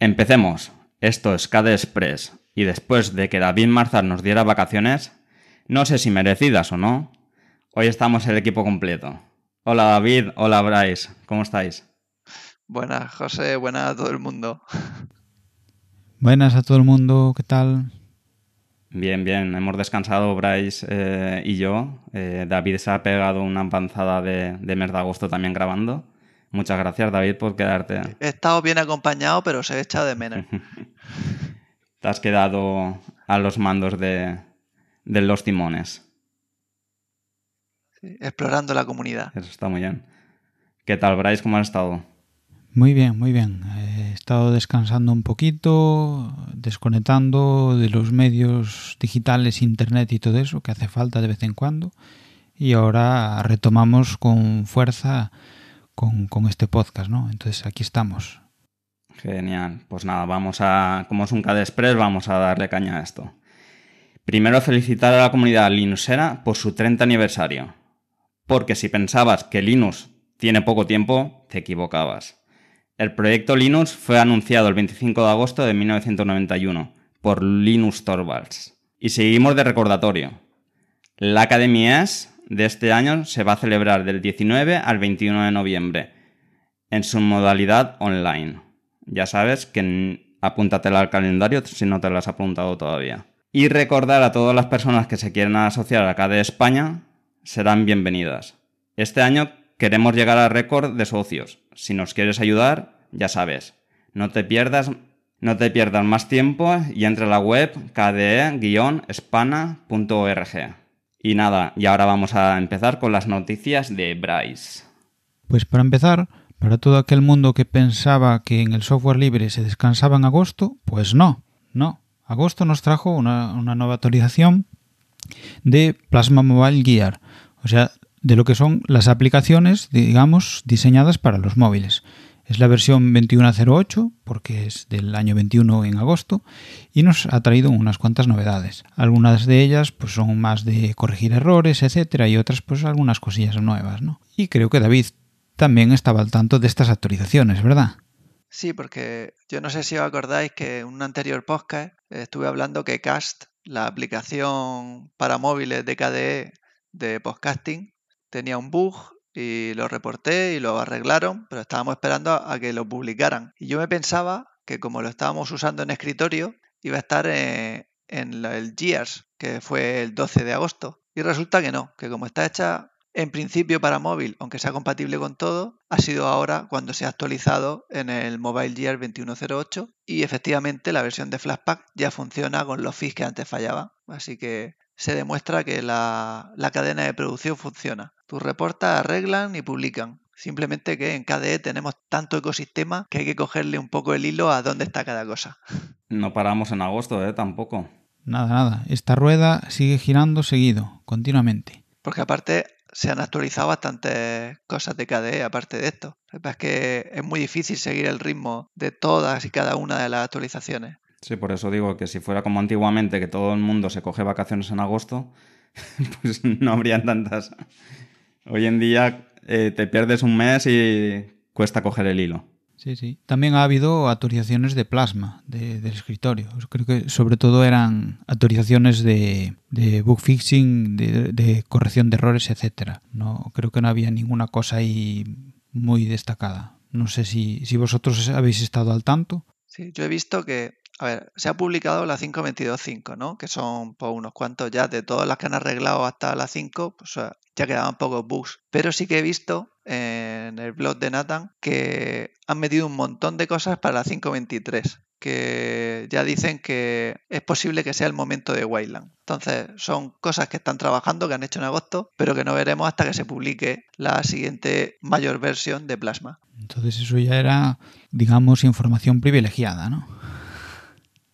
Empecemos. Esto es KD Express. Y después de que David Marzar nos diera vacaciones, no sé si merecidas o no, hoy estamos el equipo completo. Hola David, hola Bryce, ¿cómo estáis? Buenas José, buenas a todo el mundo. Buenas a todo el mundo, ¿qué tal? Bien, bien, hemos descansado Bryce eh, y yo. Eh, David se ha pegado una panzada de, de mes de agosto también grabando. Muchas gracias David por quedarte. He estado bien acompañado, pero se he echado de menos. Te has quedado a los mandos de, de los timones. Sí, explorando la comunidad. Eso está muy bien. ¿Qué tal, Bryce? ¿Cómo has estado? Muy bien, muy bien. He estado descansando un poquito, desconectando de los medios digitales, internet y todo eso, que hace falta de vez en cuando. Y ahora retomamos con fuerza con, este podcast, ¿no? Entonces aquí estamos. Genial. Pues nada, vamos a, como es un CAD Express, vamos a darle caña a esto. Primero felicitar a la comunidad Linuxera por su 30 aniversario. Porque si pensabas que Linux tiene poco tiempo, te equivocabas. El proyecto Linux fue anunciado el 25 de agosto de 1991 por Linus Torvalds. Y seguimos de recordatorio. La Academia S de este año se va a celebrar del 19 al 21 de noviembre en su modalidad online. Ya sabes que apúntatela al calendario si no te lo has apuntado todavía. Y recordar a todas las personas que se quieran asociar a KDE España serán bienvenidas. Este año queremos llegar al récord de socios. Si nos quieres ayudar, ya sabes, no te pierdas, no te pierdas más tiempo y entra a la web kde-spana.org. Y nada, y ahora vamos a empezar con las noticias de Bryce. Pues para empezar, para todo aquel mundo que pensaba que en el software libre se descansaba en agosto, pues no, no. Agosto nos trajo una, una nueva actualización de Plasma Mobile Gear, o sea, de lo que son las aplicaciones, digamos, diseñadas para los móviles. Es la versión 21.08 porque es del año 21 en agosto y nos ha traído unas cuantas novedades. Algunas de ellas pues son más de corregir errores, etcétera, y otras pues algunas cosillas nuevas, ¿no? Y creo que David también estaba al tanto de estas actualizaciones, ¿verdad? Sí, porque yo no sé si os acordáis que en un anterior podcast estuve hablando que Cast, la aplicación para móviles de KDE de podcasting, tenía un bug y lo reporté y lo arreglaron, pero estábamos esperando a que lo publicaran. Y yo me pensaba que como lo estábamos usando en escritorio, iba a estar en, en el GEARS, que fue el 12 de agosto. Y resulta que no, que como está hecha en principio para móvil, aunque sea compatible con todo, ha sido ahora cuando se ha actualizado en el Mobile Gear 2108 y efectivamente la versión de Flashpack ya funciona con los feeds que antes fallaban. Así que se demuestra que la, la cadena de producción funciona. Tus reportas arreglan y publican. Simplemente que en KDE tenemos tanto ecosistema que hay que cogerle un poco el hilo a dónde está cada cosa. No paramos en agosto, ¿eh? Tampoco. Nada, nada. Esta rueda sigue girando seguido, continuamente. Porque aparte se han actualizado bastantes cosas de KDE aparte de esto. Es que es muy difícil seguir el ritmo de todas y cada una de las actualizaciones. Sí, por eso digo que si fuera como antiguamente, que todo el mundo se coge vacaciones en agosto, pues no habrían tantas. Hoy en día eh, te pierdes un mes y cuesta coger el hilo. Sí, sí. También ha habido actualizaciones de plasma de, del escritorio. Creo que sobre todo eran actualizaciones de, de bug fixing, de, de, corrección de errores, etcétera. No, creo que no había ninguna cosa ahí muy destacada. No sé si, si vosotros habéis estado al tanto. Sí, yo he visto que a ver, se ha publicado la 5.22.5, ¿no? Que son pues, unos cuantos ya de todas las que han arreglado hasta la 5, pues ya quedaban pocos bugs. Pero sí que he visto en el blog de Nathan que han metido un montón de cosas para la 5.23 que ya dicen que es posible que sea el momento de Wayland. Entonces, son cosas que están trabajando, que han hecho en agosto, pero que no veremos hasta que se publique la siguiente mayor versión de Plasma. Entonces, eso ya era, digamos, información privilegiada, ¿no?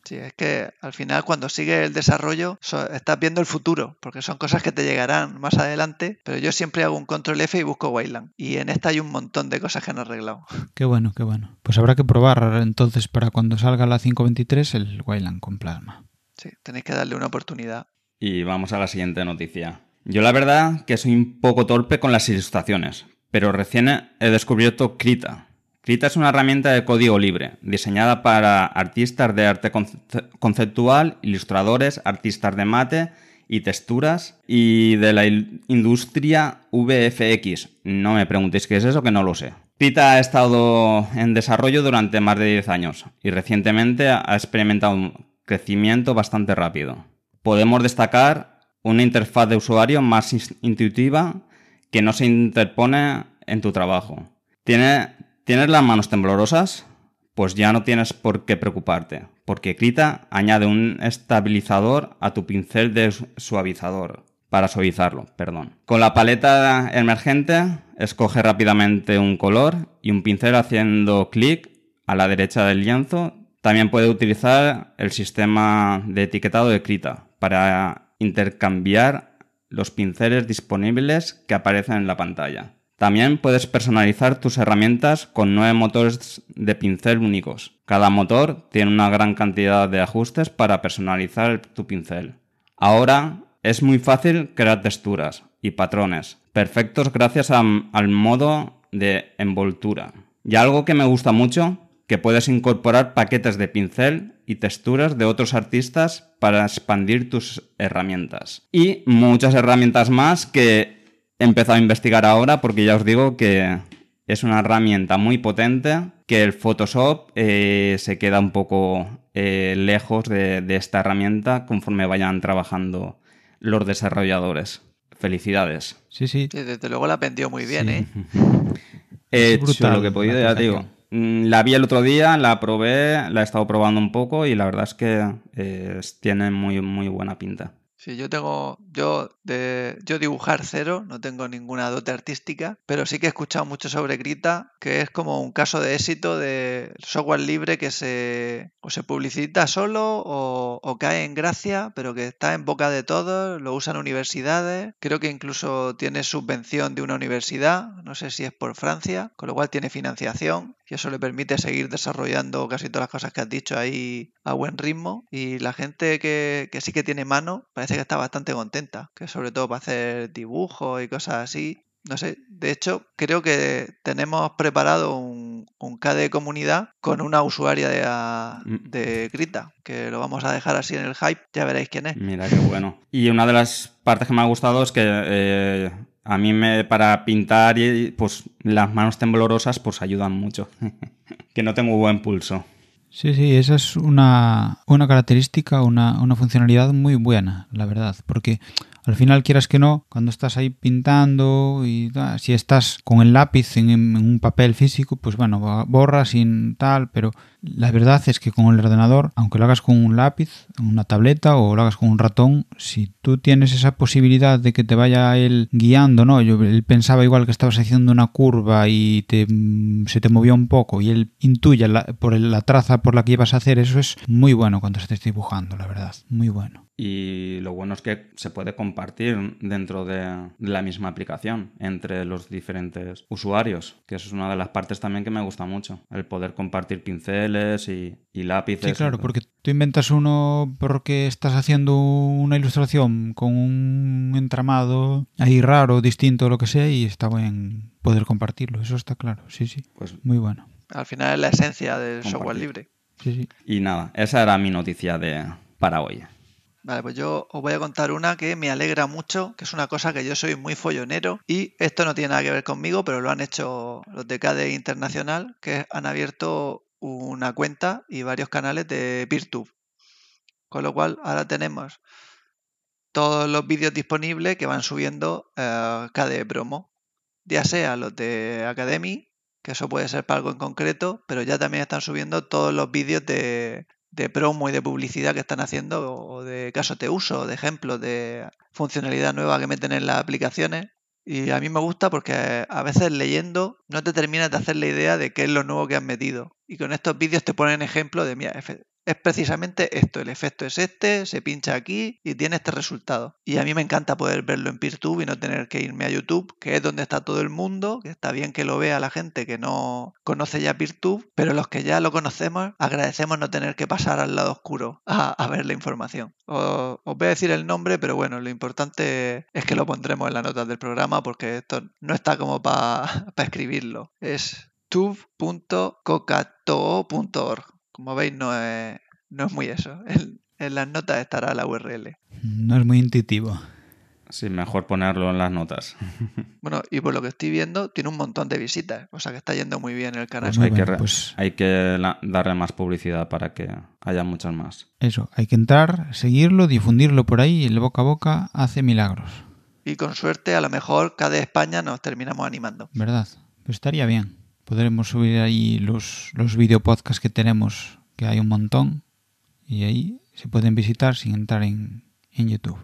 Sí, es que al final cuando sigue el desarrollo so, estás viendo el futuro, porque son cosas que te llegarán más adelante, pero yo siempre hago un control F y busco Wayland. Y en esta hay un montón de cosas que han arreglado. Qué bueno, qué bueno. Pues habrá que probar entonces para cuando salga la 523 el Wayland con plasma. Sí, tenéis que darle una oportunidad. Y vamos a la siguiente noticia. Yo la verdad que soy un poco torpe con las ilustraciones, pero recién he descubierto Krita, Krita es una herramienta de código libre, diseñada para artistas de arte conceptual, ilustradores, artistas de mate y texturas y de la industria VFX. No me preguntéis qué es eso, que no lo sé. Krita ha estado en desarrollo durante más de 10 años y recientemente ha experimentado un crecimiento bastante rápido. Podemos destacar una interfaz de usuario más intuitiva que no se interpone en tu trabajo. Tiene ¿Tienes las manos temblorosas? Pues ya no tienes por qué preocuparte, porque Krita añade un estabilizador a tu pincel de suavizador, para suavizarlo, perdón. Con la paleta emergente, escoge rápidamente un color y un pincel haciendo clic a la derecha del lienzo. También puede utilizar el sistema de etiquetado de Krita para intercambiar los pinceles disponibles que aparecen en la pantalla. También puedes personalizar tus herramientas con nueve motores de pincel únicos. Cada motor tiene una gran cantidad de ajustes para personalizar tu pincel. Ahora es muy fácil crear texturas y patrones, perfectos gracias al modo de envoltura. Y algo que me gusta mucho, que puedes incorporar paquetes de pincel y texturas de otros artistas para expandir tus herramientas. Y muchas herramientas más que he empezado a investigar ahora porque ya os digo que es una herramienta muy potente que el Photoshop eh, se queda un poco eh, lejos de, esta herramienta conforme vayan trabajando los desarrolladores. Felicidades. Sí, sí. desde luego la vendió muy bien, ¿eh? He hecho lo que he podido, ya digo. Mm, la vi el otro día, la probé, la he estado probando un poco y la verdad es que eh, tiene muy, muy buena pinta. Sí, yo tengo, yo de, yo dibujar cero, no tengo ninguna dote artística, pero sí que he escuchado mucho sobre Grita, que es como un caso de éxito de software libre que se, o se publicita solo o, cae en gracia, pero que está en boca de todos, lo usan universidades, creo que incluso tiene subvención de una universidad, no sé si es por Francia, con lo cual tiene financiación y eso le permite seguir desarrollando casi todas las cosas que has dicho ahí a buen ritmo y la gente que, sí que tiene mano parece que está bastante contenta, que sobre todo para hacer dibujos y cosas así. No sé, de hecho creo que tenemos preparado un, un KDE comunidad con una usuaria de, mm. de Grita, que lo vamos a dejar así en el hype, ya veréis quién es. Mira qué bueno. Y una de las partes que me ha gustado es que eh, a mí me, para pintar, y, pues las manos temblorosas pues ayudan mucho. que no tengo buen pulso. Sí, sí, esa es una, una característica, una, una funcionalidad muy buena, la verdad, porque al final quieras que no, cuando estás ahí pintando y si estás con el lápiz en, un papel físico, pues bueno, borras sin tal, pero la verdad es que con el ordenador, aunque lo hagas con un lápiz, una tableta o lo hagas con un ratón, si tú tienes esa posibilidad de que te vaya él guiando, ¿no? Yo él pensaba igual que estabas haciendo una curva y te, mm, se te movió un poco y él intuye por la traza por la que ibas a hacer, eso es muy bueno cuando estés dibujando, la verdad, muy bueno y lo bueno es que se puede compartir dentro de la misma aplicación entre los diferentes usuarios, que eso es una de las partes también que me gusta mucho, el poder compartir pinceles y, lápices. Sí, claro, porque tú inventas uno porque estás haciendo una ilustración con un entramado ahí raro, distinto, lo que sea, y está bien poder compartirlo, eso está claro, sí, sí, pues muy bueno. Al final es la esencia del software libre. Sí, sí. Y nada, esa era mi noticia de para hoy. Vale, pues yo os voy a contar una que me alegra mucho, que es una cosa que yo soy muy follonero y esto no tiene nada que ver conmigo, pero lo han hecho los de KDE Internacional, que han abierto una cuenta y varios canales de PeerTube. Con lo cual ahora tenemos todos los vídeos disponibles que van subiendo eh, KDE Promo, ya sea los de Academy, que eso puede ser para algo en concreto, pero ya también están subiendo todos los vídeos de, de promo y de publicidad que están haciendo o de casos de uso, de ejemplos de funcionalidad nueva que meten en las aplicaciones. Y a mí me gusta porque a veces leyendo no te terminas de hacer la idea de qué es lo nuevo que han metido. Y con estos vídeos te ponen ejemplo de, mira, es precisamente esto, el efecto es este, se pincha aquí y tiene este resultado. Y a mí me encanta poder verlo en PeerTube y no tener que irme a YouTube, que es donde está todo el mundo, que está bien que lo vea la gente que no conoce ya PeerTube, pero los que ya lo conocemos agradecemos no tener que pasar al lado oscuro a, ver la información. Os, voy a decir el nombre, pero bueno, lo importante es que lo pondremos en las notas del programa porque esto no está como para escribirlo. Es youtube.cocatoo.org. Como veis, no es, no es muy eso. En, en las notas estará la URL. No es muy intuitivo. Sí, mejor ponerlo en las notas. Bueno, y por lo que estoy viendo, tiene un montón de visitas. O sea que está yendo muy bien el canal. Pues hay, que, bien, pues- hay que la- darle más publicidad para que haya muchas más. Eso, hay que entrar, seguirlo, difundirlo por ahí y el boca a boca hace milagros, Y con suerte, a lo mejor cada España nos terminamos animando. ¿verdad? Pues estaría bien. Podremos subir ahí los, los videopodcasts que tenemos, que hay un montón, y ahí se pueden visitar sin entrar en, en YouTube.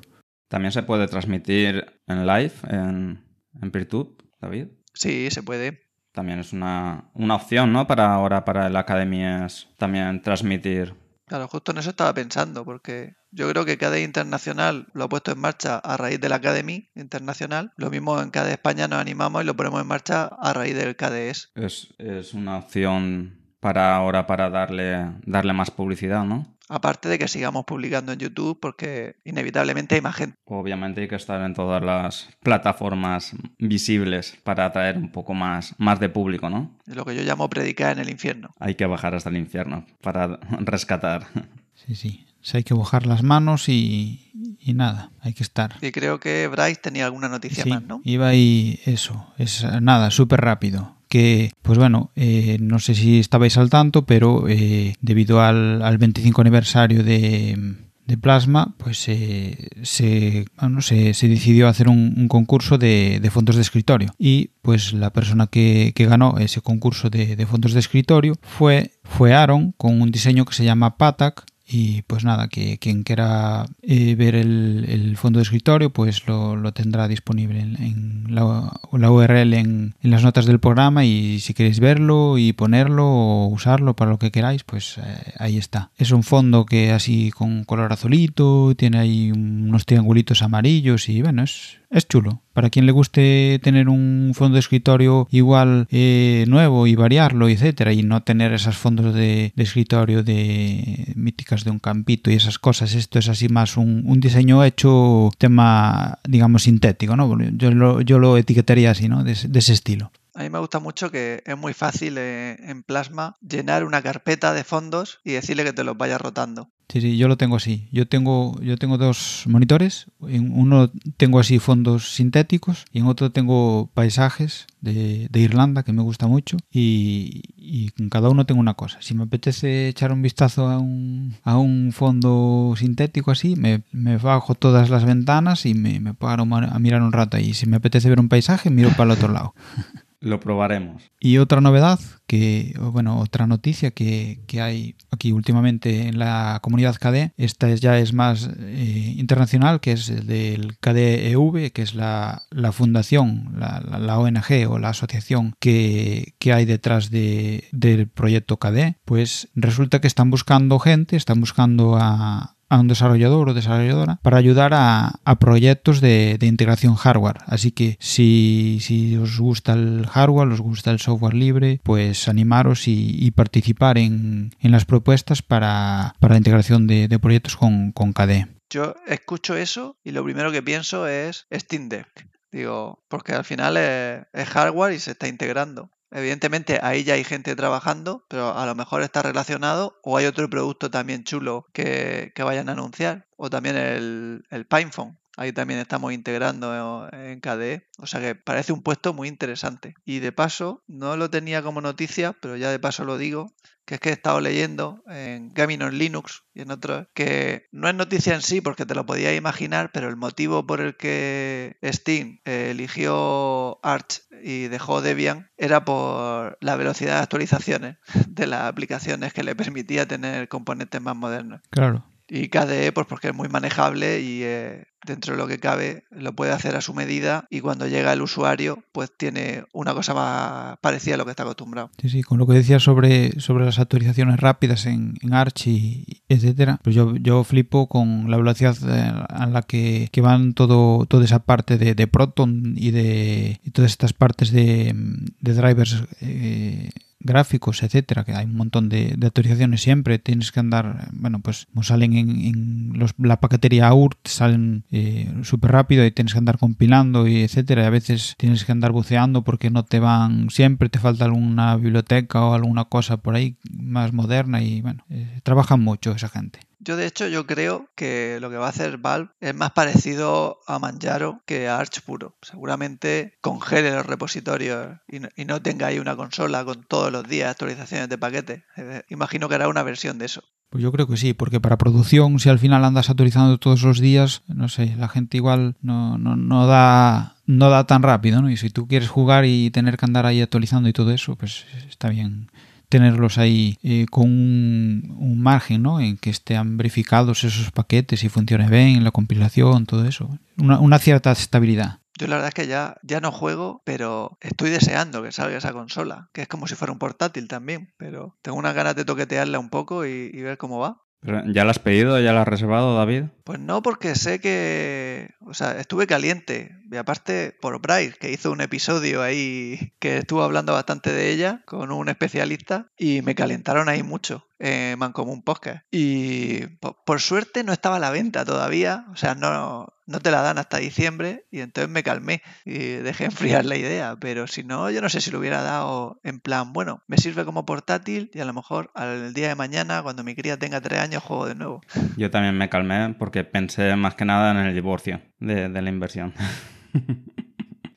También se puede transmitir en live, en, en Peertube, David. Sí, se puede. También es una, una opción, ¿no? Para ahora, para el Academy, es también transmitir. Claro, justo en eso estaba pensando, porque yo creo que KDE Internacional lo ha puesto en marcha a raíz de la Academy Internacional. Lo mismo en KDE España nos animamos y lo ponemos en marcha a raíz del KDES. Es, es una opción para ahora, para darle, darle más publicidad, ¿no? Aparte de que sigamos publicando en YouTube, porque inevitablemente hay más gente. Obviamente hay que estar en todas las plataformas visibles para atraer un poco más, más de público, ¿no? Es lo que yo llamo predicar en el infierno. Hay que bajar hasta el infierno para rescatar. Sí, sí. Hay que mojar las manos y, y nada, hay que estar. Y creo que Bryce tenía alguna noticia Sí, más, ¿no? iba ahí eso, es nada, súper rápido. Que, pues bueno, eh, no sé si estabais al tanto, pero eh, debido al, al 25 aniversario de, de Plasma, pues eh, se, se, decidió hacer un, concurso de, de fondos de escritorio. Y pues la persona que, que ganó ese concurso de, de fondos de escritorio fue, fue Aaron con un diseño que se llama Patak y pues nada, que quien quiera eh, ver el, el fondo de escritorio, pues lo, lo tendrá disponible en, la, la URL en, en las notas del programa y si queréis verlo y ponerlo o usarlo para lo que queráis, pues eh, ahí está. Es un fondo que así con color azulito, tiene ahí unos triangulitos amarillos y bueno, es, es chulo. Para quien le guste tener un fondo de escritorio igual eh, nuevo y variarlo, etcétera, y no tener esos fondos de, escritorio de míticas de un campito y esas cosas, esto es así más un, diseño hecho tema, digamos, sintético, ¿no? Yo lo, yo lo etiquetaría así, ¿no? De, de ese estilo. A mí me gusta mucho que es muy fácil eh, en Plasma llenar una carpeta de fondos y decirle que te los vaya rotando. Sí, sí, yo lo tengo así. Yo tengo, yo tengo dos monitores. En uno tengo así fondos sintéticos y en otro tengo paisajes de, Irlanda que me gusta mucho y, y en cada uno tengo una cosa. Si me apetece echar un vistazo a un, a un fondo sintético así, me, me bajo todas las ventanas y me, me paro a mirar un rato ahí. Si me apetece ver un paisaje, miro para el otro lado. Lo probaremos. Y otra novedad, que, bueno, otra noticia que, que hay aquí últimamente en la comunidad KDE, esta es- ya es más eh, internacional, que es el del KDEV, que es la, la fundación, la, la- la ONG o la asociación que, que hay detrás de, del proyecto KDE, pues resulta que están buscando gente, están buscando a, a un desarrollador o desarrolladora para ayudar a, proyectos de, integración hardware. Así que si, si os gusta el hardware, os gusta el software libre, pues animaros y, participar en, en las propuestas para, para la integración de, proyectos con, con KDE. Yo escucho eso y lo primero que pienso es Steam Deck. Digo, porque al final es hardware y se está integrando. Evidentemente ahí ya hay gente trabajando, pero a lo mejor está relacionado o hay otro producto también chulo que, que vayan a anunciar. O también el, el PinePhone. Ahí también estamos integrando en KDE. O sea que parece un puesto muy interesante. Y de paso, no lo tenía como noticia, pero ya de paso lo digo, que es que he estado leyendo en Gaming on Linux y en otros, que no es noticia en sí porque te lo podías imaginar, pero el motivo por el que Steam eh, eligió Arch y dejó Debian era por la velocidad de actualizaciones de las aplicaciones que le permitía tener componentes más modernos. Claro. Y KDE, pues porque es muy manejable y eh, dentro de lo que cabe lo puede hacer a su medida y cuando llega el usuario, pues tiene una cosa más parecida a lo que está acostumbrado. Sí, sí, con lo que decías sobre, sobre las actualizaciones rápidas en, en Arch y etcétera, pues yo, yo flipo con la velocidad eh, a la que, que van todo, toda esa parte de, Proton y de todas estas partes de, de drivers eh, gráficos, etcétera, que hay un montón de, actualizaciones siempre, tienes que andar, bueno, pues como salen en, los, la paquetería AUR, salen eh, súper rápido y tienes que andar compilando y etcétera, y a veces tienes que andar buceando porque no te van siempre, te falta alguna biblioteca o alguna cosa por ahí más moderna y bueno, eh, trabajan mucho esa gente. Yo de hecho yo creo que lo que va a hacer Valve es más parecido a Manjaro que a Arch puro. Seguramente congele los repositorios y no, tenga ahí una consola con todos los días actualizaciones de paquetes. Imagino que hará una versión de eso. Pues yo creo que sí, porque para producción, si al final andas actualizando todos los días, no sé, la gente igual no, no, no da no da tan rápido, ¿no? Y si tú quieres jugar y tener que andar ahí actualizando y todo eso, pues está bien tenerlos ahí eh, con un, margen ¿no? en que estén verificados esos paquetes y funcione bien la compilación, todo eso. Una, cierta estabilidad. Yo la verdad es que ya, ya no juego, pero estoy deseando que salga esa consola, que es como si fuera un portátil también, pero tengo unas ganas de toquetearla un poco y ver cómo va. ¿Ya la has pedido? ¿Ya la has reservado, David? Pues no, porque sé que. O sea, estuve caliente. Y aparte, por Bryce, que hizo un episodio ahí que estuvo hablando bastante de ella con un especialista y me calentaron ahí mucho en Mancomún Podcast. Y por, suerte no estaba a la venta todavía. O sea, no, no te la dan hasta diciembre y entonces me calmé y dejé enfriar la idea. Pero si no, yo no sé si lo hubiera dado en plan, bueno, me sirve como portátil y a lo mejor al día de mañana, cuando mi cría tenga tres años, juego de nuevo. Yo también me calmé porque pensé más que nada en el divorcio de, la inversión.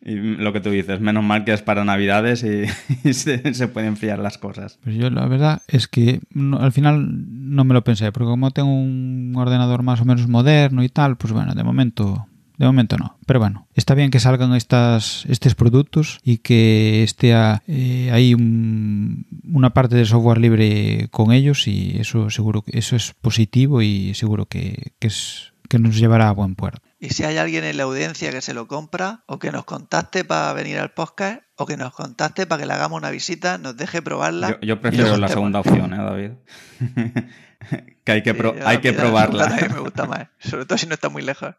Y lo que tú dices, menos mal que es para Navidades y, se, pueden enfriar las cosas. Pues yo la verdad es que al final no me lo pensé, porque como tengo un ordenador más o menos moderno y tal, pues bueno, de momento de momento no. Pero bueno, está bien que salgan estas, estos productos y que esté eh, ahí una parte del software libre con ellos y eso seguro que eso es positivo y seguro que, es, que nos llevará a buen puerto. Y si hay alguien en la audiencia que se lo compra o que nos contacte para venir al podcast o que nos contacte para que le hagamos una visita, nos deje probarla. Yo, prefiero la segunda opción, ¿eh, David? que hay que, hay que probarla. me gusta más, sobre todo si no está muy lejos.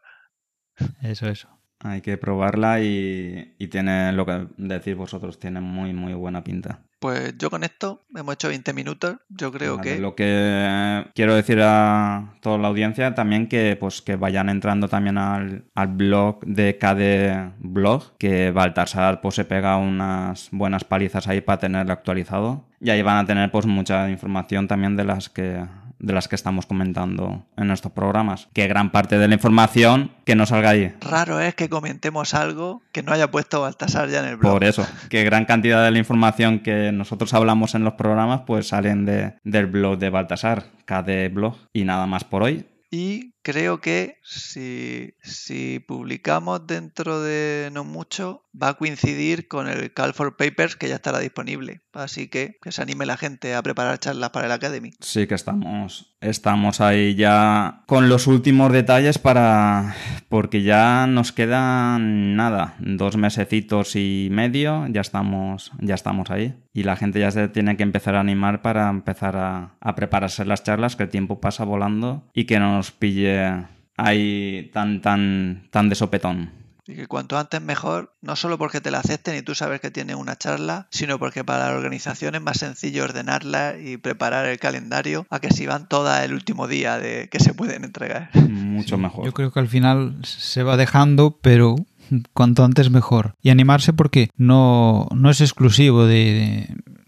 Eso, eso. Hay que probarla y, tiene lo que decís vosotros, tiene muy, muy buena pinta. Pues yo con esto hemos hecho 20 minutos. Yo creo que. Lo que quiero decir a toda la audiencia también que pues que vayan entrando también al, blog de KD Blog, que Baltasar pues se pega unas buenas palizas ahí para tenerlo actualizado. Y ahí van a tener pues mucha información también de las que de las que estamos comentando en estos programas. Que gran parte de la información que no salga ahí. Raro es que comentemos algo que no haya puesto Baltasar ya en el blog. Por eso, que gran cantidad de la información que nosotros hablamos en los programas pues salen de, del blog de Baltasar, KD Blog. Y nada más por hoy. Y creo que si, si, publicamos dentro de no mucho, va a coincidir con el Call for Papers que ya estará disponible. Así que que se anime la gente a preparar charlas para el Academy. Sí, que estamos, estamos ahí ya con los últimos detalles para. porque ya nos quedan nada, dos mesecitos y medio, ya estamos, ya estamos ahí. Y la gente ya se tiene que empezar a animar para empezar a, a prepararse las charlas, que el tiempo pasa volando y que no nos pille ahí tan, tan, tan de sopetón. Y que cuanto antes mejor, no solo porque te la acepten y tú sabes que tiene una charla, sino porque para la organización es más sencillo ordenarla y preparar el calendario a que si van todas el último día de que se pueden entregar. Mucho mejor. Yo creo que al final se va dejando, pero cuanto antes mejor. Y animarse porque no, no es exclusivo de,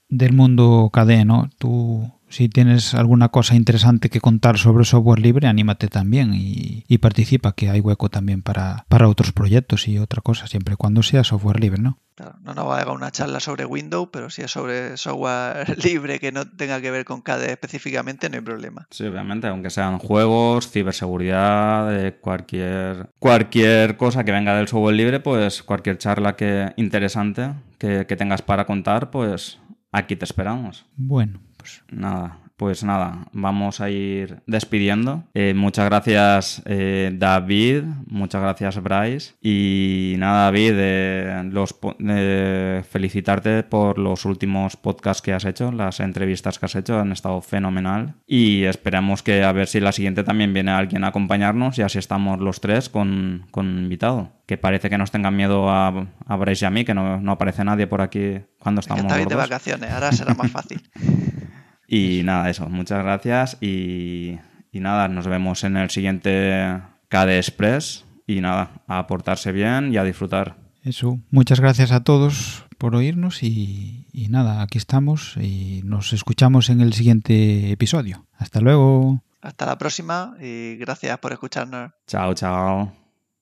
del mundo KD, ¿no? Tú si tienes alguna cosa interesante que contar sobre software libre, anímate también y, participa, que hay hueco también para, para, otros proyectos y otra cosa, siempre y cuando sea software libre, ¿no? no nos va a una charla sobre Windows, pero si es sobre software libre que no tenga que ver con KDE específicamente, no hay problema. Sí, obviamente, aunque sean juegos, ciberseguridad, cualquier, cualquier cosa que venga del software libre, pues cualquier charla que interesante que, que tengas para contar, pues aquí te esperamos. Bueno, Nada, pues nada, vamos a ir despidiendo. Eh, muchas gracias eh, David, muchas gracias Bryce. Y nada, David, eh, los, felicitarte por los últimos podcasts que has hecho, las entrevistas que has hecho, han estado fenomenal. Y esperamos que a ver si la siguiente también viene alguien a acompañarnos y así estamos los tres con, con invitado. Que parece que nos tengan miedo a, a Bryce y a mí, que no, no aparece nadie por aquí cuando estamos. Es de vacaciones, ahora será más fácil. Y nada, eso, muchas gracias y, nada, nos vemos en el siguiente KD Express y nada, a aportarse bien y a disfrutar. Eso, muchas gracias a todos por oírnos y, y nada, aquí estamos y nos escuchamos en el siguiente episodio. Hasta luego. Hasta la próxima y gracias por escucharnos. Chao, chao.